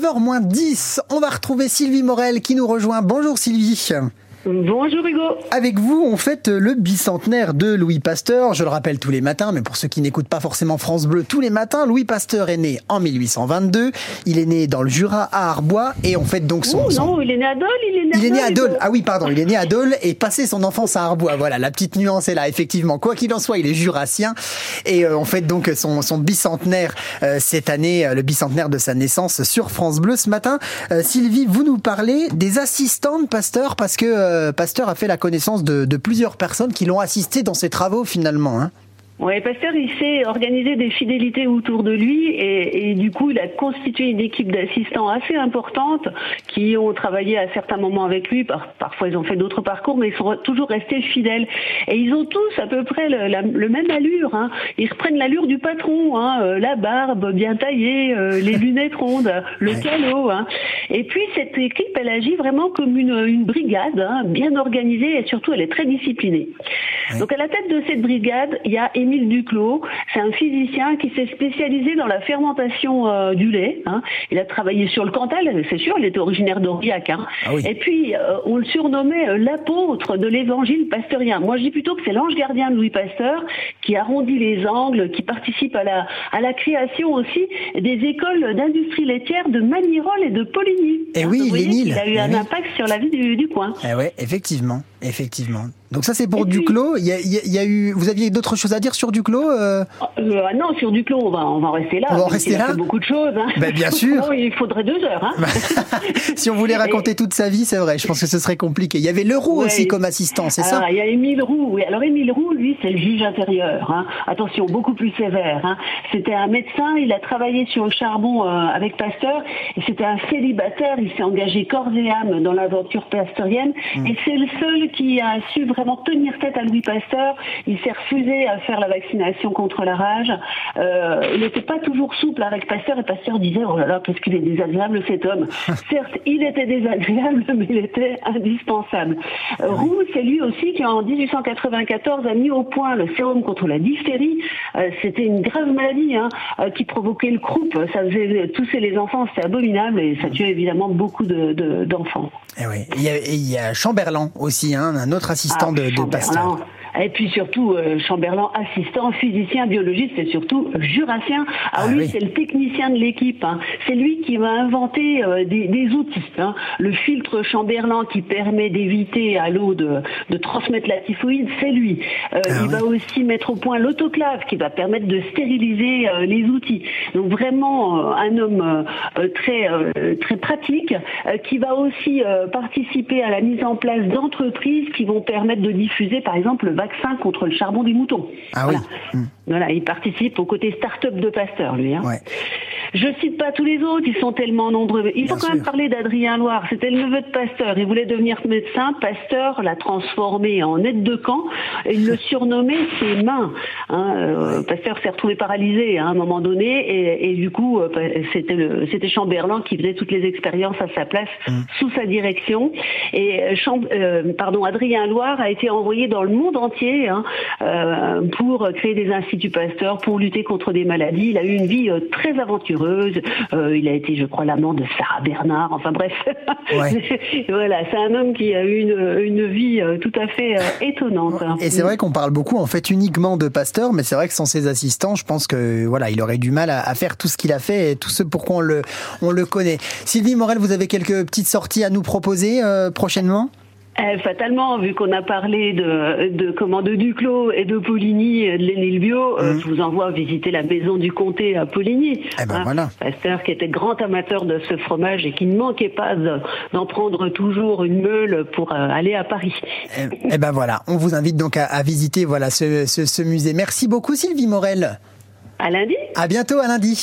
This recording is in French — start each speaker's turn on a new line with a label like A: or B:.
A: 9h moins 10. On va retrouver Sylvie Morel qui nous rejoint. Bonjour Sylvie.
B: Bonjour Hugo.
A: Avec vous, on fête le bicentenaire de Louis Pasteur. Je le rappelle tous les matins, mais pour ceux qui n'écoutent pas forcément France Bleu tous les matins, Louis Pasteur est né en 1822. Il est né dans le Jura à Arbois et on fête donc son.
B: Oh, non, il est né à Dole. Il est né,
A: il
B: est
A: né à Dole. Ah oui, pardon, il est né à Dole et passé son enfance à Arbois. Voilà, la petite nuance est là. Effectivement, quoi qu'il en soit, il est jurassien et euh, on fête donc son, son bicentenaire euh, cette année, euh, le bicentenaire de sa naissance sur France Bleu ce matin. Sylvie, vous nous parlez des assistants de Pasteur parce que euh, Pasteur a fait la connaissance de, de plusieurs personnes qui l'ont assisté dans ses travaux finalement. Hein.
B: Oui, Pasteur, il s'est organisé des fidélités autour de lui et, et, du coup, il a constitué une équipe d'assistants assez importante qui ont travaillé à certains moments avec lui. Par, parfois, ils ont fait d'autres parcours, mais ils sont toujours restés fidèles. Et ils ont tous à peu près le, la, le même allure. Hein. Ils reprennent l'allure du patron, hein, euh, la barbe bien taillée, euh, les lunettes rondes, le calot. Hein. Et puis, cette équipe, elle agit vraiment comme une, une brigade, hein, bien organisée et surtout, elle est très disciplinée. Donc, à la tête de cette brigade, il y a Émile Duclos. C'est un physicien qui s'est spécialisé dans la fermentation euh, du lait. Hein. Il a travaillé sur le Cantal, c'est sûr, il était originaire d'Aurillac. Hein.
A: Ah oui.
B: Et puis, euh, on le surnommait euh, l'apôtre de l'évangile pasteurien. Moi, je dis plutôt que c'est l'ange gardien de Louis Pasteur qui arrondit les angles, qui participe à la, à la création aussi des écoles d'industrie laitière de Manirol et de Poligny.
A: Et oui,
B: vous voyez
A: Lénil.
B: qu'il a eu
A: Eh
B: un
A: oui.
B: impact sur la vie du, du coin.
A: Eh ouais, effectivement, effectivement. Donc ça c'est pour
B: Et
A: Duclos. Il y a, il y a- il y a eu, vous aviez d'autres choses à dire sur Duclos euh
B: Euh, ah non, sur Duclos, on va, on va en rester là.
A: On va en rester là?
B: beaucoup de choses. Hein.
A: Ben, bien sûr.
B: Oh, il faudrait deux heures. Hein.
A: Si on voulait raconter toute sa vie, c'est vrai. Je pense que ce serait compliqué. Il y avait Leroux
B: Ouais.
A: aussi comme assistant, c'est ça?
B: il y a Émile Roux. Oui. Alors, Émile Roux, lui, c'est le juge intérieur. Hein. Attention, beaucoup plus sévère. Hein. C'était un médecin. Il a travaillé sur le charbon euh, avec Pasteur. Et c'était un célibataire. Il s'est engagé corps et âme dans l'aventure pasteurienne.
A: Hmm.
B: Et c'est le seul qui a su vraiment tenir tête à Louis Pasteur. Il s'est refusé à faire la vaccination contre la rage. Euh, il n'était pas toujours souple avec Pasteur. Et Pasteur disait, oh là là, qu'est-ce qu'il est désagréable cet homme. Certes, il était désagréable, mais il était indispensable. Roux, c'est lui aussi qui, en 1894, a mis au point le sérum contre la diphtérie. Euh, C'était une grave maladie hein, euh, qui provoquait le croup. Ça faisait tousser les enfants, c'était abominable et ça tuait évidemment beaucoup de- de- d'enfants.
A: Eh oui. Et il y a, il y a Chamberlain aussi, hein, un autre assistant
B: Ah,
A: de. Pasteur.
B: Et puis surtout, euh, Chamberlain, assistant, physicien, biologiste et surtout jurassien. Alors
A: Ah
B: lui,
A: oui.
B: c'est le technicien de l'équipe. hein. C'est lui qui va inventer euh, des, des outils. hein. Le filtre Chamberlain qui permet d'éviter à l'eau de, de transmettre la typhoïde, c'est lui. Euh,
A: Ah
B: il
A: oui.
B: va aussi mettre au point l'autoclave qui va permettre de stériliser euh, les outils. Donc vraiment euh, un homme euh, très euh, très pratique euh, qui va aussi euh, participer à la mise en place d'entreprises qui vont permettre de diffuser par exemple le vaccin contre le charbon des moutons.
A: Ah oui.
B: voilà. Voilà, il participe au côté start-up de Pasteur lui. Hein.
A: Ouais.
B: Je cite pas tous les autres, ils sont tellement nombreux. Il faut quand même parler d'Adrien Loire. C'était le neveu de Pasteur. Il voulait devenir médecin. Pasteur l'a transformé en aide de camp. Et il le surnommait ses mains. Hein, euh, Pasteur s'est retrouvé paralysé à un moment donné. Et, et du coup, euh, c'était le- c'était Chamberlain qui faisait toutes les expériences à sa place
A: Mmh.
B: sous sa direction. Et euh, Cham- euh, pardon, Adrien Loire a été envoyé dans le monde entier hein, euh, pour créer des instituts Pasteur, pour lutter contre des maladies. Il a eu une vie euh, très aventureuse. Euh, il a été, je crois, l'amant de Sarah Bernard. Enfin bref,
A: Ouais.
B: voilà, c'est un homme qui a eu une, une vie tout à fait étonnante. hein.
A: Et c'est vrai qu'on parle beaucoup en fait uniquement de Pasteur, mais c'est vrai que sans ses assistants, je pense que voilà, il aurait du mal à, faire tout ce qu'il a fait et tout ce pourquoi on le, on le connaît. Sylvie Morel, vous avez quelques petites sorties à nous proposer euh, prochainement?
B: Euh, fatalement, vu qu'on a parlé de, de comment de Duclos et de Poligny, et de Lénil Bio, euh, je vous envoie visiter la maison du comté à Poligny.
A: Eh ben voilà.
B: Pasteur qui était grand amateur de ce fromage et qui ne manquait pas de- d'en prendre toujours une meule pour euh, aller à Paris.
A: Eh eh ben voilà, on vous invite donc à, à visiter voilà ce, ce, ce musée. Merci beaucoup Sylvie Morel.
B: À lundi.
A: À bientôt à lundi.